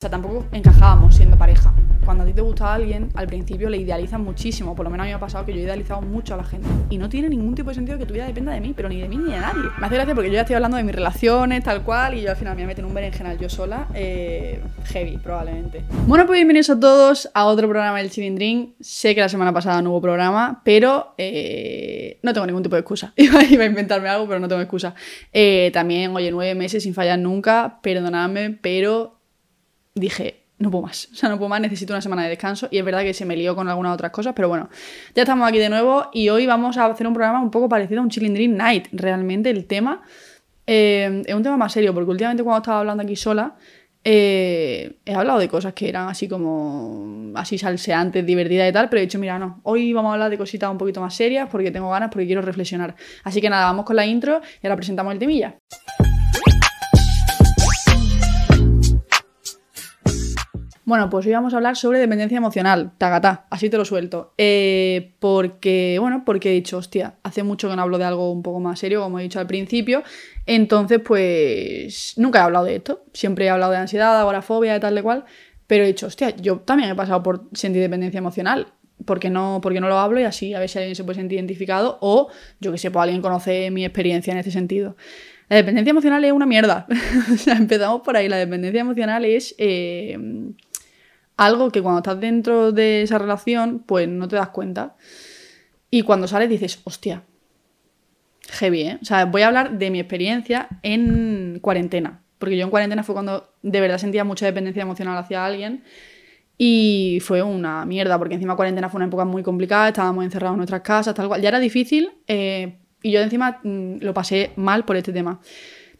O sea, tampoco encajábamos siendo pareja. Cuando a ti te gusta alguien, al principio le idealizas muchísimo. Por lo menos a mí me ha pasado que yo he idealizado mucho a la gente. Y no tiene ningún tipo de sentido que tu vida dependa de mí, pero ni de mí ni de nadie. Me hace gracia porque yo ya estoy hablando de mis relaciones, tal cual, y yo al final me meter en un berenjenal yo sola. Eh, heavy, probablemente. Bueno, pues bienvenidos a todos a otro programa del Chilindrín. Sé que la semana pasada no hubo programa, pero eh, no tengo ningún tipo de excusa. Iba, a inventarme algo, pero no tengo excusa. Eh, también, oye, nueve meses sin fallar nunca, perdonadme, pero dije, no puedo más, o sea, no puedo más, necesito una semana de descanso y es verdad que se me lió con algunas otras cosas, pero bueno, ya estamos aquí de nuevo y hoy vamos a hacer un programa un poco parecido a un Chilling Night, realmente el tema eh, es un tema más serio, porque últimamente cuando estaba hablando aquí sola, eh, he hablado de cosas que eran así como así salseantes, divertidas y tal, pero he dicho, mira, no, hoy vamos a hablar de cositas un poquito más serias porque tengo ganas, porque quiero reflexionar. Así que nada, vamos con la intro y ahora presentamos el temilla. Bueno, pues hoy vamos a hablar sobre dependencia emocional, tagatá, así te lo suelto. Eh, porque, bueno, porque he dicho, hostia, hace mucho que no hablo de algo un poco más serio, como he dicho al principio. Entonces, pues, nunca he hablado de esto. Siempre he hablado de ansiedad, agorafobia, de tal de cual. Pero he dicho, hostia, yo también he pasado por sentir dependencia emocional. porque no, porque no lo hablo y así a ver si alguien se puede sentir identificado o, yo que sé, pues alguien conoce mi experiencia en este sentido. La dependencia emocional es una mierda. o sea, empezamos por ahí. La dependencia emocional es... Eh, algo que cuando estás dentro de esa relación, pues no te das cuenta. Y cuando sales dices, hostia, heavy, ¿eh? O sea, voy a hablar de mi experiencia en cuarentena. Porque yo en cuarentena fue cuando de verdad sentía mucha dependencia emocional hacia alguien. Y fue una mierda, porque encima cuarentena fue una época muy complicada, estábamos encerrados en nuestras casas, tal cual. Ya era difícil eh, y yo encima mm, lo pasé mal por este tema.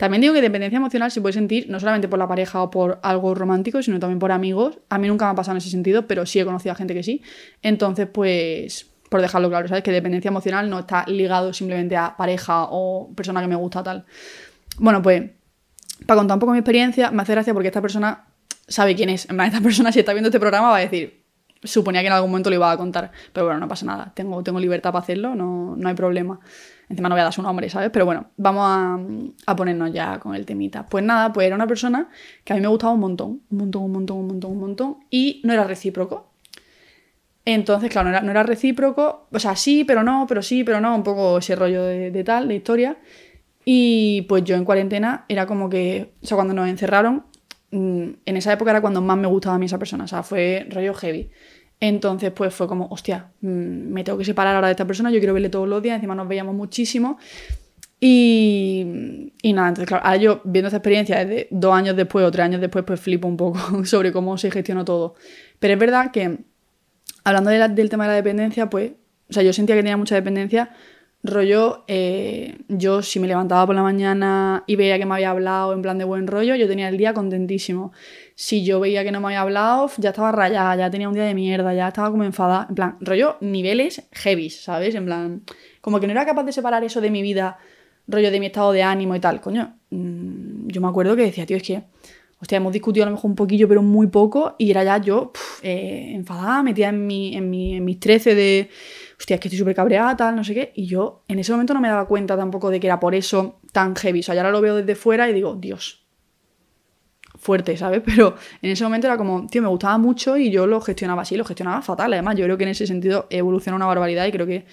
También digo que dependencia emocional se puede sentir no solamente por la pareja o por algo romántico, sino también por amigos. A mí nunca me ha pasado en ese sentido, pero sí he conocido a gente que sí. Entonces, pues, por dejarlo claro, ¿sabes? Que dependencia emocional no está ligado simplemente a pareja o persona que me gusta tal. Bueno, pues, para contar un poco mi experiencia, me hace gracia porque esta persona sabe quién es. En plan, esta persona si está viendo este programa va a decir, suponía que en algún momento lo iba a contar. Pero bueno, no pasa nada. Tengo, tengo libertad para hacerlo, no, no hay problema. Encima no voy a dar su nombre, ¿sabes? Pero bueno, vamos a, ponernos ya con el temita. Pues nada, pues era una persona que a mí me gustaba un montón, un montón, un montón, un montón, un montón, y no era recíproco. Entonces, claro, no era, recíproco, o sea, sí, pero no, pero sí, pero no, un poco ese rollo de, tal, de historia. Y pues yo en cuarentena era como que, o sea, cuando nos encerraron, mm, en esa época era cuando más me gustaba a mí esa persona, o sea, fue rollo heavy. Entonces, pues fue como, hostia, mm, me tengo que separar ahora de esta persona, yo quiero verle todos los días, encima nos veíamos muchísimo. Y, y nada, entonces, claro, ahora yo viendo esta experiencia desde dos años después o tres años después, pues flipo un poco sobre cómo se gestionó todo. Pero es verdad que, hablando del tema de la dependencia, pues, o sea, yo sentía que tenía mucha dependencia Rollo, eh, yo si me levantaba por la mañana y veía que me había hablado en plan de buen rollo, yo tenía el día contentísimo. Si yo veía que no me había hablado, ya estaba rayada, ya tenía un día de mierda, ya estaba como enfadada. En plan, rollo, niveles heavy, ¿sabes? En plan, como que no era capaz de separar eso de mi vida, rollo de mi estado de ánimo y tal. Coño, mm, yo me acuerdo que decía, tío, es que, hostia, hemos discutido a lo mejor un poquillo, pero muy poco, y era ya yo eh, enfadada, metida en, mi, en, mi, en mis 13 de hostia, es que estoy súper cabreada, tal, no sé qué. Y yo en ese momento no me daba cuenta tampoco de que era por eso tan heavy. O sea, ya ahora lo veo desde fuera y digo, Dios, fuerte, ¿sabes? Pero en ese momento era como, tío, me gustaba mucho y yo lo gestionaba así, lo gestionaba fatal. Además, yo creo que en ese sentido evoluciona una barbaridad y creo que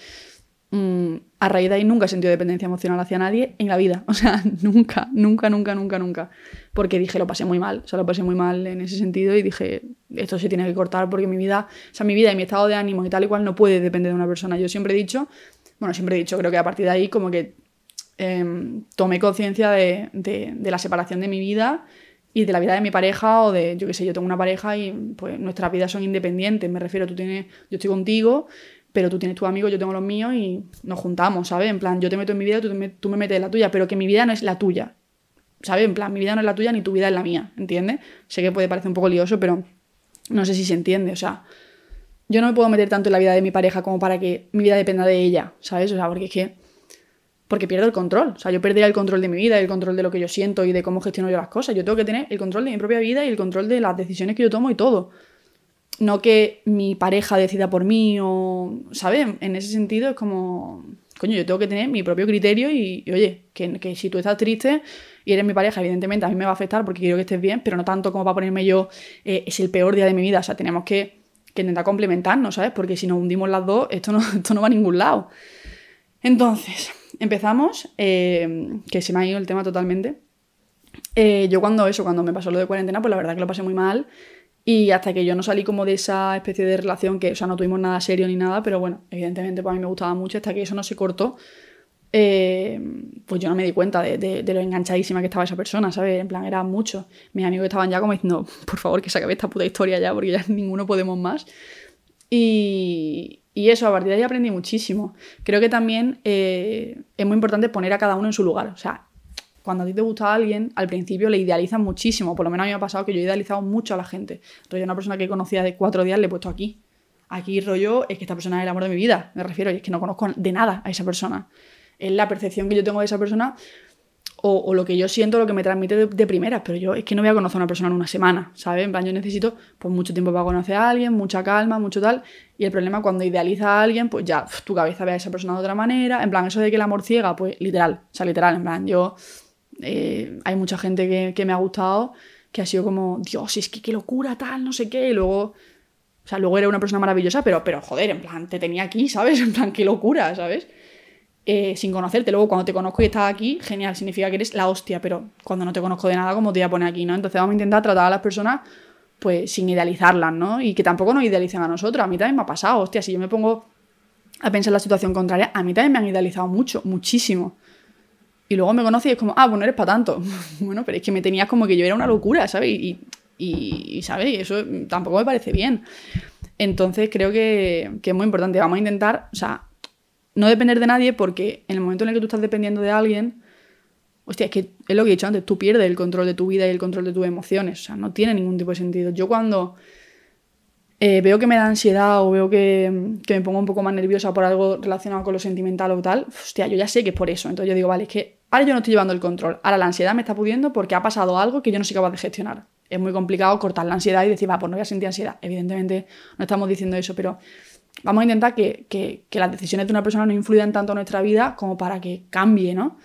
mm, a raíz de ahí nunca he sentido dependencia emocional hacia nadie en la vida. O sea, nunca, nunca, nunca, nunca, nunca. Porque dije, lo pasé muy mal. O sea, lo pasé muy mal en ese sentido y dije, esto se tiene que cortar porque mi vida, o sea, mi vida y mi estado de ánimo y tal y cual no puede depender de una persona. Yo siempre he dicho, bueno, siempre he dicho, creo que a partir de ahí como que em, tomé conciencia de, de, la separación de mi vida y de la vida de mi pareja o de, yo qué sé, yo tengo una pareja y pues nuestras vidas son independientes. Me refiero, tú tienes, yo estoy contigo pero tú tienes tus amigos, yo tengo los míos y nos juntamos, ¿sabes? En plan, yo te meto en mi vida, tú, tú me metes en la tuya, pero que mi vida no es la tuya, ¿sabes? En plan, mi vida no es la tuya ni tu vida es la mía, ¿entiendes? Sé que puede parecer un poco lioso, pero no sé si se entiende, o sea, yo no me puedo meter tanto en la vida de mi pareja como para que mi vida dependa de ella, ¿sabes? O sea, porque es que porque pierdo el control. O sea, yo perdería el control de mi vida, el control de lo que yo siento y de cómo gestiono yo las cosas. Yo tengo que tener el control de mi propia vida y el control de las decisiones que yo tomo y todo no que mi pareja decida por mí o, ¿sabes? En ese sentido es como, coño, yo tengo que tener mi propio criterio y, oye, que, si tú estás triste y eres mi pareja, evidentemente a mí me va a afectar porque quiero que estés bien, pero no tanto como para ponerme yo, eh, es el peor día de mi vida. O sea, tenemos que, que intentar complementarnos, ¿sabes? Porque si nos hundimos las dos, esto no, esto no va a ningún lado. Entonces, empezamos, eh, que se me ha ido el tema totalmente. Eh, yo cuando eso, cuando me pasó lo de cuarentena, pues la verdad que lo pasé muy mal. Y hasta que yo no salí como de esa especie de relación que, o sea, no tuvimos nada serio ni nada, pero bueno, evidentemente pues a mí me gustaba mucho, hasta que eso no se cortó, eh, pues yo no me di cuenta de, lo enganchadísima que estaba esa persona, ¿sabes? En plan, era mucho. Mis amigos estaban ya como diciendo, por favor, que se acabe esta puta historia ya, porque ya ninguno podemos más. Y, y eso, a partir de ahí aprendí muchísimo. Creo que también eh, es muy importante poner a cada uno en su lugar. O sea, cuando a ti te gusta a alguien, al principio le idealizan muchísimo. Por lo menos a mí me ha pasado que yo he idealizado mucho a la gente. Rollo, una persona que conocía de cuatro días le he puesto aquí. Aquí, rollo, es que esta persona es el amor de mi vida. Me refiero, y es que no conozco de nada a esa persona. Es la percepción que yo tengo de esa persona o, lo que yo siento, lo que me transmite de, primera, pero yo es que no voy a conocer a una persona en una semana, ¿sabes? En plan, yo necesito pues, mucho tiempo para conocer a alguien, mucha calma, mucho tal, y el problema cuando idealiza a alguien, pues ya tu cabeza ve a esa persona de otra manera, en plan, eso de que el amor ciega, pues literal, o sea, literal, en plan, yo, eh, hay mucha gente que, que, me ha gustado que ha sido como, Dios, es que qué locura, tal, no sé qué, y luego, o sea, luego era una persona maravillosa, pero, pero joder, en plan, te tenía aquí, ¿sabes? En plan, qué locura, ¿sabes? Eh, sin conocerte. Luego, cuando te conozco y estás aquí, genial, significa que eres la hostia, pero cuando no te conozco de nada, como te voy a poner aquí, ¿no? Entonces vamos a intentar tratar a las personas pues sin idealizarlas, ¿no? Y que tampoco nos idealicen a nosotros. A mí también me ha pasado, hostia, si yo me pongo a pensar en la situación contraria, a mí también me han idealizado mucho, muchísimo. Y luego me conoces y es como, ah, pues no eres para tanto. bueno, pero es que me tenías como que yo era una locura, ¿sabes? Y, y, ¿sabes? Y eso tampoco me parece bien. Entonces creo que, que, es muy importante. Vamos a intentar, o sea, no depender de nadie porque en el momento en el que tú estás dependiendo de alguien, hostia, es que es lo que he dicho antes, tú pierdes el control de tu vida y el control de tus emociones, o sea, no tiene ningún tipo de sentido. Yo cuando eh, veo que me da ansiedad o veo que, me pongo un poco más nerviosa por algo relacionado con lo sentimental o tal, hostia, yo ya sé que es por eso. Entonces yo digo, vale, es que ahora yo no estoy llevando el control, ahora la ansiedad me está pudiendo porque ha pasado algo que yo no soy capaz de gestionar. Es muy complicado cortar la ansiedad y decir, va, pues no voy a sentir ansiedad. Evidentemente no estamos diciendo eso, pero vamos a intentar que, las decisiones de una persona no influyan tanto en nuestra vida como para que cambie, ¿no?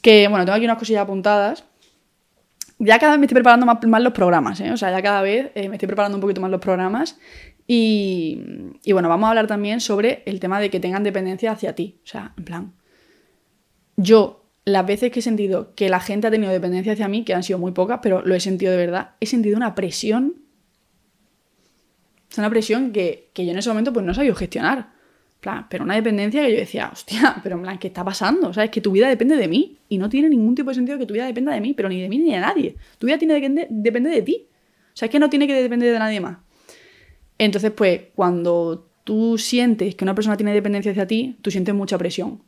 Que, bueno, tengo aquí unas cosillas apuntadas. Ya cada vez me estoy preparando más, los programas, ¿eh? O sea, ya cada vez eh, me estoy preparando un poquito más los programas. Y, y, bueno, vamos a hablar también sobre el tema de que tengan dependencia hacia ti. O sea, en plan, yo las veces que he sentido que la gente ha tenido dependencia hacia mí, que han sido muy pocas, pero lo he sentido de verdad, he sentido una presión es una presión que, yo en ese momento pues no sabía gestionar. pero una dependencia que yo decía, hostia, pero en plan, ¿qué está pasando? O sea, es que tu vida depende de mí. Y no tiene ningún tipo de sentido que tu vida dependa de mí, pero ni de mí ni de nadie. Tu vida tiene que depende de ti. O sea, es que no tiene que depender de nadie más. Entonces, pues, cuando tú sientes que una persona tiene dependencia hacia ti, tú sientes mucha presión.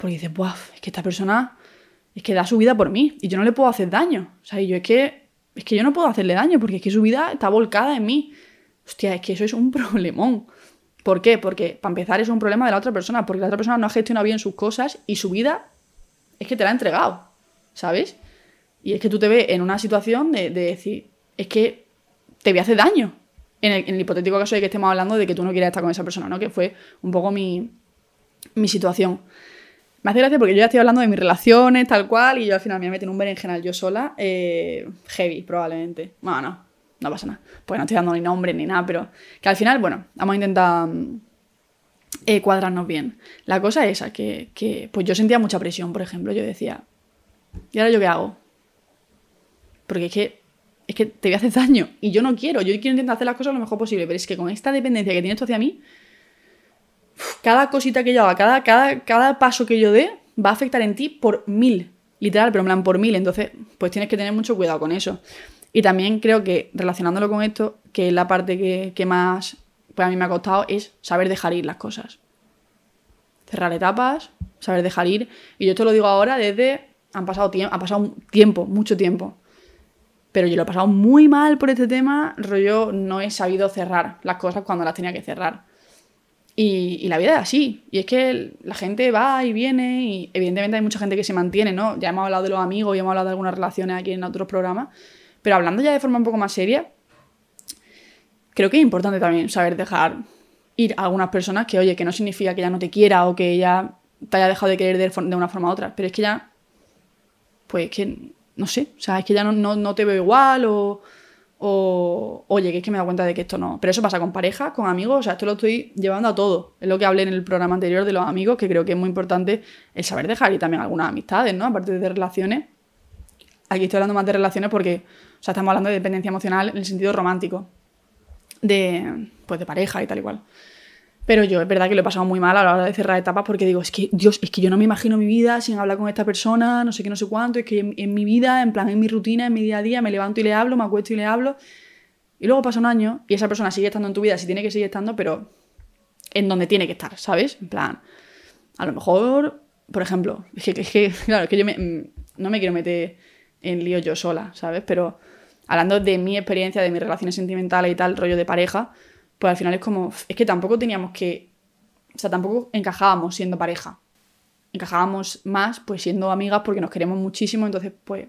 Porque dices, Buah, es que esta persona es que da su vida por mí y yo no le puedo hacer daño. O sea, yo es que, es que yo no puedo hacerle daño porque es que su vida está volcada en mí. Hostia, es que eso es un problemón. ¿Por qué? Porque para empezar es un problema de la otra persona, porque la otra persona no ha gestionado bien sus cosas y su vida es que te la ha entregado, ¿sabes? Y es que tú te ves en una situación de, decir, es que te voy a hacer daño. En el, hipotético caso de que estemos hablando de que tú no quieras estar con esa persona, ¿no? Que fue un poco mi, mi situación. Me hace gracia porque yo ya estoy hablando de mis relaciones, tal cual, y yo al final me meto en un berenjenal yo sola, eh, heavy, probablemente. Bueno, no, no pasa nada. Pues no estoy dando ni nombre ni nada, pero que al final, bueno, vamos a intentar mm, eh, cuadrarnos bien. La cosa es esa, que, que, pues yo sentía mucha presión, por ejemplo, yo decía, ¿y ahora yo qué hago? Porque es que, es que te voy a hacer daño y yo no quiero, yo quiero intentar hacer las cosas lo mejor posible, pero es que con esta dependencia que tienes tú hacia mí, cada cosita que yo haga, cada, cada, cada paso que yo dé, va a afectar en ti por mil, literal, pero en plan por mil, entonces pues tienes que tener mucho cuidado con eso. Y también creo que, relacionándolo con esto, que es la parte que, más pues a mí me ha costado es saber dejar ir las cosas. Cerrar etapas, saber dejar ir. Y yo esto lo digo ahora desde. Han pasado, ha pasado tiempo, mucho tiempo. Pero yo lo he pasado muy mal por este tema. Rollo, no he sabido cerrar las cosas cuando las tenía que cerrar. Y, y, la vida es así. Y es que la gente va y viene. Y evidentemente hay mucha gente que se mantiene, ¿no? Ya hemos hablado de los amigos y hemos hablado de algunas relaciones aquí en otros programas. Pero hablando ya de forma un poco más seria, creo que es importante también saber dejar ir a algunas personas que, oye, que no significa que ya no te quiera o que ya te haya dejado de querer de, una forma u otra, pero es que ya pues que, no sé, o sea, es que ya no, no, te veo igual o, o, oye, que es que me he dado cuenta de que esto no. Pero eso pasa con pareja, con amigos, o sea, esto lo estoy llevando a todo. Es lo que hablé en el programa anterior de los amigos, que creo que es muy importante el saber dejar y también algunas amistades, ¿no? Aparte de relaciones. Aquí estoy hablando más de relaciones porque, o sea, estamos hablando de dependencia emocional en el sentido romántico. De, pues, de pareja y tal y cual. Pero yo es verdad que lo he pasado muy mal a la hora de cerrar etapas porque digo, es que, Dios, es que yo no me imagino mi vida sin hablar con esta persona, no sé qué, no sé cuánto, es que en, mi vida, en plan, en mi rutina, en mi día a día, me levanto y le hablo, me acuesto y le hablo. Y luego pasa un año y esa persona sigue estando en tu vida, si tiene que seguir estando, pero en donde tiene que estar, ¿sabes? En plan, a lo mejor, por ejemplo, es que, es que claro, es que yo no me quiero meter en lío yo sola, ¿sabes? Pero hablando de mi experiencia, de mis relaciones sentimentales y tal, rollo de pareja, pues al final es como, es que tampoco teníamos que, o sea, tampoco encajábamos siendo pareja. Encajábamos más pues siendo amigas porque nos queremos muchísimo, entonces pues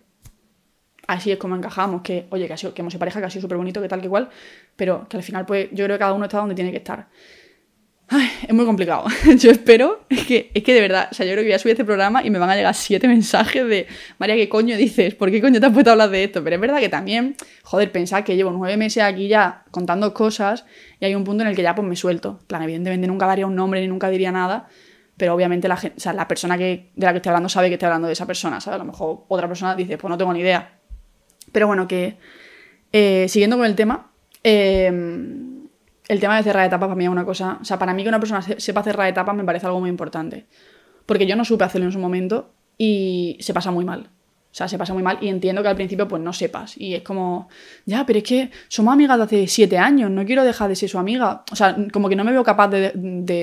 así es como encajamos, que oye, que, ha sido, que hemos sido pareja, que ha sido súper bonito, que tal, que igual, pero que al final pues yo creo que cada uno está donde tiene que estar es muy complicado. Yo espero que, es que de verdad, o sea, yo creo que voy a subir este programa y me van a llegar siete mensajes de María, ¿qué coño dices? ¿Por qué coño te has puesto a hablar de esto? Pero es verdad que también, joder, pensar que llevo nueve meses aquí ya contando cosas y hay un punto en el que ya pues me suelto. plan, evidentemente nunca daría un nombre ni nunca diría nada, pero obviamente la, o sea, la persona que, de la que estoy hablando sabe que estoy hablando de esa persona, ¿sabes? A lo mejor otra persona dice, pues no tengo ni idea. Pero bueno, que eh, siguiendo con el tema, eh, el tema de cerrar etapas para mí es una cosa. O sea, para mí que una persona sepa cerrar etapas me parece algo muy importante. Porque yo no supe hacerlo en su momento y se pasa muy mal. O sea, se pasa muy mal y entiendo que al principio pues no sepas. Y es como, ya, pero es que somos amigas de hace siete años, no quiero dejar de ser su amiga. O sea, como que no me veo capaz de,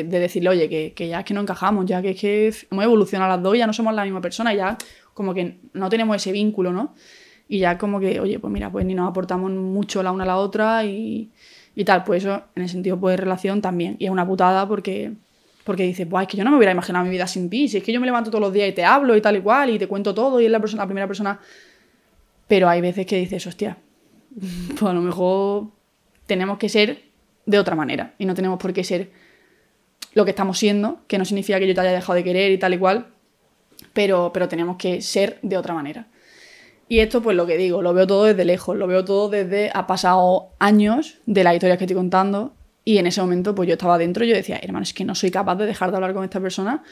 decirle, oye, que, ya es que no encajamos, ya que es que hemos evolucionado las dos, ya no somos la misma persona, ya como que no tenemos ese vínculo, ¿no? Y ya como que, oye, pues mira, pues ni nos aportamos mucho la una a la otra y, y tal, pues eso en el sentido pues, de relación también. Y es una putada porque, porque dices, Buah, es que yo no me hubiera imaginado mi vida sin ti, si es que yo me levanto todos los días y te hablo y tal y cual y te cuento todo y es la, persona, primera persona. Pero hay veces que dices, hostia, pues a lo mejor tenemos que ser de otra manera y no tenemos por qué ser lo que estamos siendo, que no significa que yo te haya dejado de querer y tal y cual, pero, pero tenemos que ser de otra manera. Y esto, pues lo que digo, lo veo todo desde lejos, lo veo todo desde ha pasado años de las historias que estoy contando y en ese momento pues yo estaba dentro y yo decía, hermano, es que no soy capaz de dejar de hablar con esta persona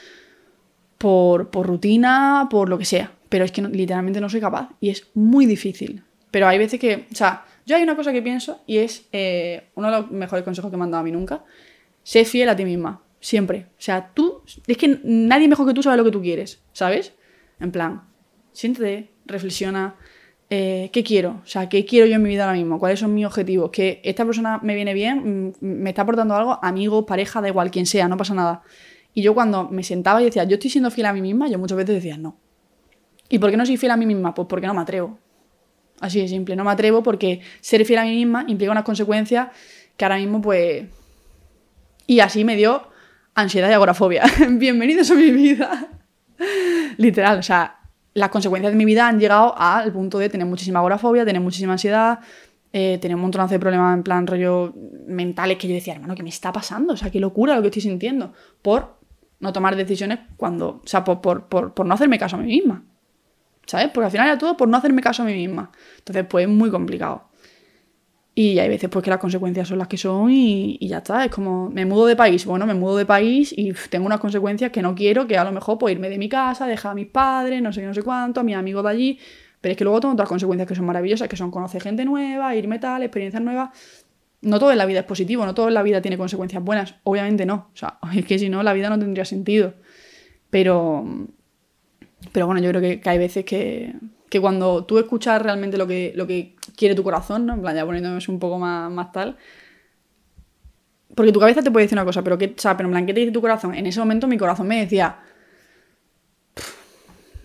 por, rutina, por lo que sea, pero es que literalmente no soy capaz y es muy difícil. Pero hay veces que, o sea, yo hay una cosa que pienso y es eh, uno de los mejores consejos que me han dado a mí nunca, sé fiel a ti misma, siempre. O sea, tú, es que nadie mejor que tú sabe lo que tú quieres, ¿sabes? En plan, siéntate, reflexiona, eh, ¿qué quiero? O sea, ¿qué quiero yo en mi vida ahora mismo? ¿Cuáles son mis objetivos? ¿Que esta persona me viene bien? Mm, ¿Me está aportando algo? Amigos, pareja, da igual, quien sea, no pasa nada. Y yo cuando me sentaba y decía, yo estoy siendo fiel a mí misma, yo muchas veces decía, no. ¿Y por qué no soy fiel a mí misma? Pues porque no me atrevo. Así de simple, no me atrevo porque ser fiel a mí misma implica unas consecuencias que ahora mismo pues... Y así me dio ansiedad y agorafobia. Bienvenidos a mi vida. Literal, o sea, las consecuencias de mi vida han llegado al punto de tener muchísima agorafobia, tener muchísima ansiedad, eh, tener un montón de problemas en plan rollo mentales que yo decía, hermano, ¿qué me está pasando? O sea, qué locura lo que estoy sintiendo. Por no tomar decisiones cuando, o sea, por, por, por, no hacerme caso a mí misma. ¿Sabes? Porque al final era todo por no hacerme caso a mí misma. Entonces, pues es muy complicado. Y hay veces pues que las consecuencias son las que son y, ya está. Es como, me mudo de país. Bueno, me mudo de país y tengo unas consecuencias que no quiero, que a lo mejor pues irme de mi casa, dejar a mis padres, no sé no sé cuánto, a mis amigos de allí. Pero es que luego tengo otras consecuencias que son maravillosas, que son conocer gente nueva, irme tal, experiencias nuevas. No todo en la vida es positivo, no todo en la vida tiene consecuencias buenas. Obviamente no. O sea, es que si no, la vida no tendría sentido. Pero, pero bueno, yo creo que hay veces que, que cuando tú escuchas realmente lo que, lo que quiere tu corazón, ¿no? En plan, ya poniéndome un poco más, más tal. Porque tu cabeza te puede decir una cosa, pero, que, o pero en plan, ¿qué te dice tu corazón? En ese momento mi corazón me decía,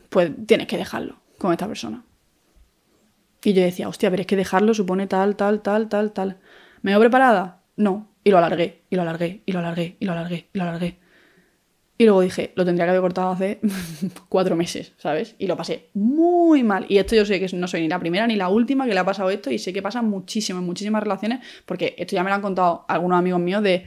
pues tienes que dejarlo con esta persona. Y yo decía, hostia, pero es que dejarlo supone tal, tal, tal, tal, tal. ¿Me veo preparada? No. Y lo alargué, y lo alargué, y lo alargué, y lo alargué, y lo alargué. Y luego dije, lo tendría que haber cortado hace cuatro meses, ¿sabes? Y lo pasé muy mal. Y esto yo sé que no soy ni la primera ni la última que le ha pasado esto y sé que pasa muchísimo en muchísimas relaciones porque esto ya me lo han contado algunos amigos míos de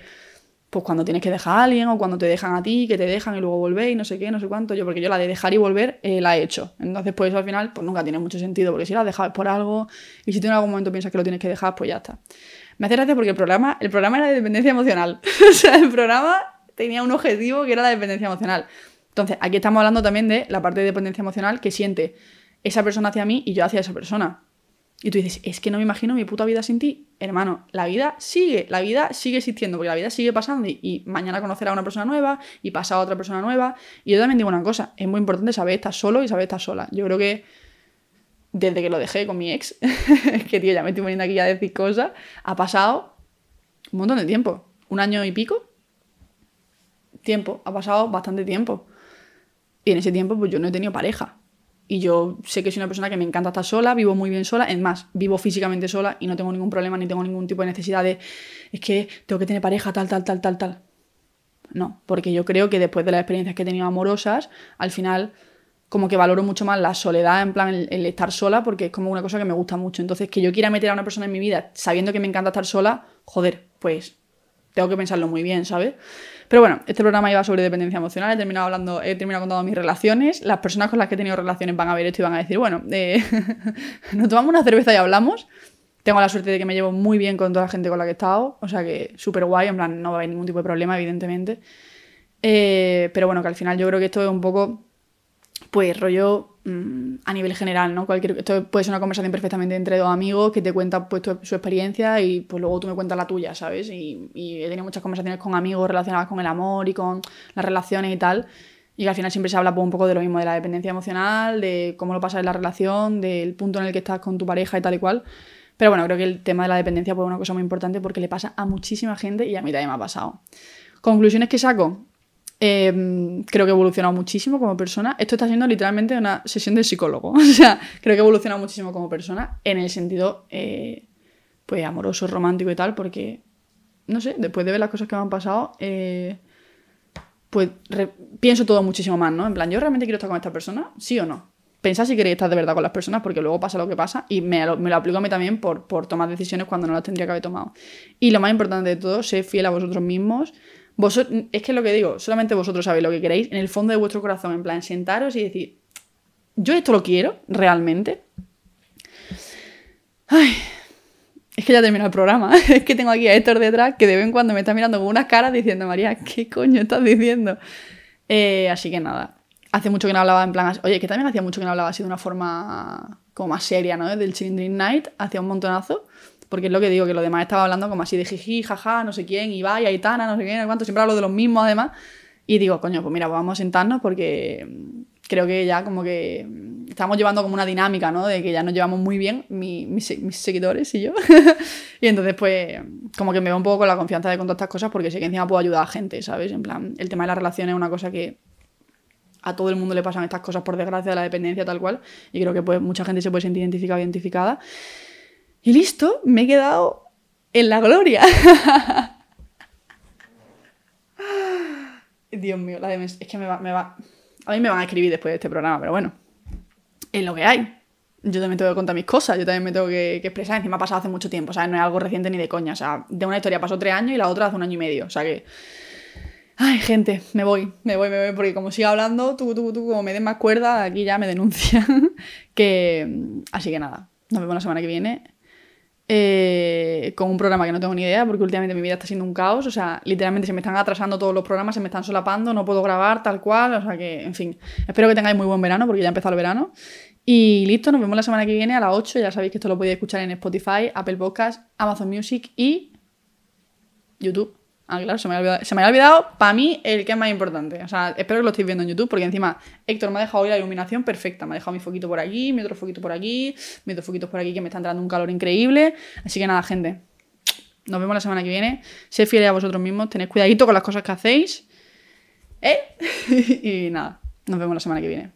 pues cuando tienes que dejar a alguien o cuando te dejan a ti, que te dejan y luego volvéis, no sé qué, no sé cuánto. Yo, porque yo la de dejar y volver eh, la he hecho. Entonces, pues eso al final, pues nunca tiene mucho sentido, porque si la dejas por algo y si tú en algún momento piensas que lo tienes que dejar, pues ya está. Me hace gracia porque el programa, el programa era de dependencia emocional. o sea, el programa tenía un objetivo que era la dependencia emocional. Entonces, aquí estamos hablando también de la parte de dependencia emocional que siente esa persona hacia mí y yo hacia esa persona. Y tú dices, es que no me imagino mi puta vida sin ti. Hermano, la vida sigue, la vida sigue existiendo, porque la vida sigue pasando y, mañana conocerá a una persona nueva y pasado a otra persona nueva. Y yo también digo una cosa, es muy importante saber estar solo y saber estar sola. Yo creo que desde que lo dejé con mi ex, que tío, ya me estoy poniendo aquí a decir cosas, ha pasado un montón de tiempo. Un año y pico. Tiempo, ha pasado bastante tiempo. Y en ese tiempo, pues yo no he tenido pareja. Y yo sé que soy una persona que me encanta estar sola, vivo muy bien sola, es más, vivo físicamente sola y no tengo ningún problema ni tengo ningún tipo de necesidad de, es que tengo que tener pareja, tal, tal, tal, tal, tal. No, porque yo creo que después de las experiencias que he tenido amorosas, al final como que valoro mucho más la soledad, en plan el, estar sola, porque es como una cosa que me gusta mucho. Entonces, que yo quiera meter a una persona en mi vida sabiendo que me encanta estar sola, joder, pues tengo que pensarlo muy bien, ¿sabes? Pero bueno, este programa iba sobre dependencia emocional, he terminado hablando, he terminado contando mis relaciones. Las personas con las que he tenido relaciones van a ver esto y van a decir, bueno, eh, nos tomamos una cerveza y hablamos. Tengo la suerte de que me llevo muy bien con toda la gente con la que he estado, o sea que súper guay, en plan, no va a haber ningún tipo de problema, evidentemente. Eh, pero bueno, que al final yo creo que esto es un poco pues rollo mm, a nivel general, ¿no? Cualquier, esto puede ser una conversación perfectamente entre dos amigos que te cuentan pues, su experiencia y pues luego tú me cuentas la tuya, ¿sabes? Y, he tenido muchas conversaciones con amigos relacionadas con el amor y con las relaciones y tal. Y que al final siempre se habla pues, un poco de lo mismo, de la dependencia emocional, de cómo lo pasas en la relación, del punto en el que estás con tu pareja y tal y cual. Pero bueno, creo que el tema de la dependencia pues, es una cosa muy importante porque le pasa a muchísima gente y a mí también me ha pasado. Conclusiones que saco. Em, creo que he evolucionado muchísimo como persona. Esto está siendo literalmente una sesión de psicólogo. O sea, creo que he evolucionado muchísimo como persona en el sentido, eh, pues, amoroso, romántico y tal, porque, no sé, después de ver las cosas que me han pasado, eh, pues pienso todo muchísimo más, ¿no? En plan, ¿yo realmente quiero estar con esta persona? ¿Sí o no? Pensad si queréis estar de verdad con las personas, porque luego pasa lo que pasa y me lo, aplico a mí también por, por tomar decisiones cuando no las tendría que haber tomado. Y lo más importante de todo, ser fiel a vosotros mismos es que lo que digo, solamente vosotros sabéis lo que queréis en el fondo de vuestro corazón, en plan, sentaros y decir, yo esto lo quiero, realmente. Ay, es que ya terminó el programa. es que tengo aquí a Héctor detrás que de vez en cuando me está mirando con unas caras diciendo, María, ¿qué coño estás diciendo? Eh, así que nada. Hace mucho que no hablaba en plan. Oye, que también hacía mucho que no hablaba así de una forma como más seria, ¿no? Del Chilling Night, hacía un montonazo. Porque es lo que digo, que lo demás estaba hablando como así de jiji, jaja, no sé quién, Ibai, Aitana, no sé quién, no sé cuánto, siempre hablo de los mismos además. Y digo, coño, pues mira, pues vamos a sentarnos porque creo que ya como que estamos llevando como una dinámica, ¿no? De que ya nos llevamos muy bien mis, seguidores y yo. y entonces, pues, como que me veo un poco con la confianza de contar estas cosas porque sé que encima puedo ayudar a gente, ¿sabes? En plan, el tema de las relaciones es una cosa que a todo el mundo le pasan estas cosas por desgracia de la dependencia tal cual. Y creo que pues mucha gente se puede sentir identificada identificada. Y listo, me he quedado en la gloria. Dios mío, la es que me va, me va... A mí me van a escribir después de este programa, pero bueno, es lo que hay. Yo también tengo que contar mis cosas, yo también me tengo que, expresar. Encima ha pasado hace mucho tiempo, ¿sabes? No es algo reciente ni de coña. O sea, de una historia pasó tres años y la otra hace un año y medio. O sea que. Ay, gente, me voy, me voy, me voy, porque como siga hablando, tú, tú, tú, como me den más cuerda, aquí ya me denuncian. que. Así que nada, nos vemos la semana que viene. Eh, con un programa que no tengo ni idea, porque últimamente mi vida está siendo un caos, o sea, literalmente se me están atrasando todos los programas, se me están solapando, no puedo grabar tal cual, o sea que, en fin, espero que tengáis muy buen verano, porque ya ha empezado el verano. Y listo, nos vemos la semana que viene a las 8, ya sabéis que esto lo podéis escuchar en Spotify, Apple Podcasts, Amazon Music y YouTube. Ah, claro, se me, había olvidado, se me había olvidado, para mí, el que es más importante. O sea, espero que lo estéis viendo en YouTube, porque encima Héctor me ha dejado hoy la iluminación perfecta. Me ha dejado mi foquito por aquí, mi otro foquito por aquí, mi otro foquito por aquí, que me está entrando un calor increíble. Así que nada, gente. Nos vemos la semana que viene. Sed fieles a vosotros mismos, tened cuidadito con las cosas que hacéis. ¿Eh? y nada, nos vemos la semana que viene.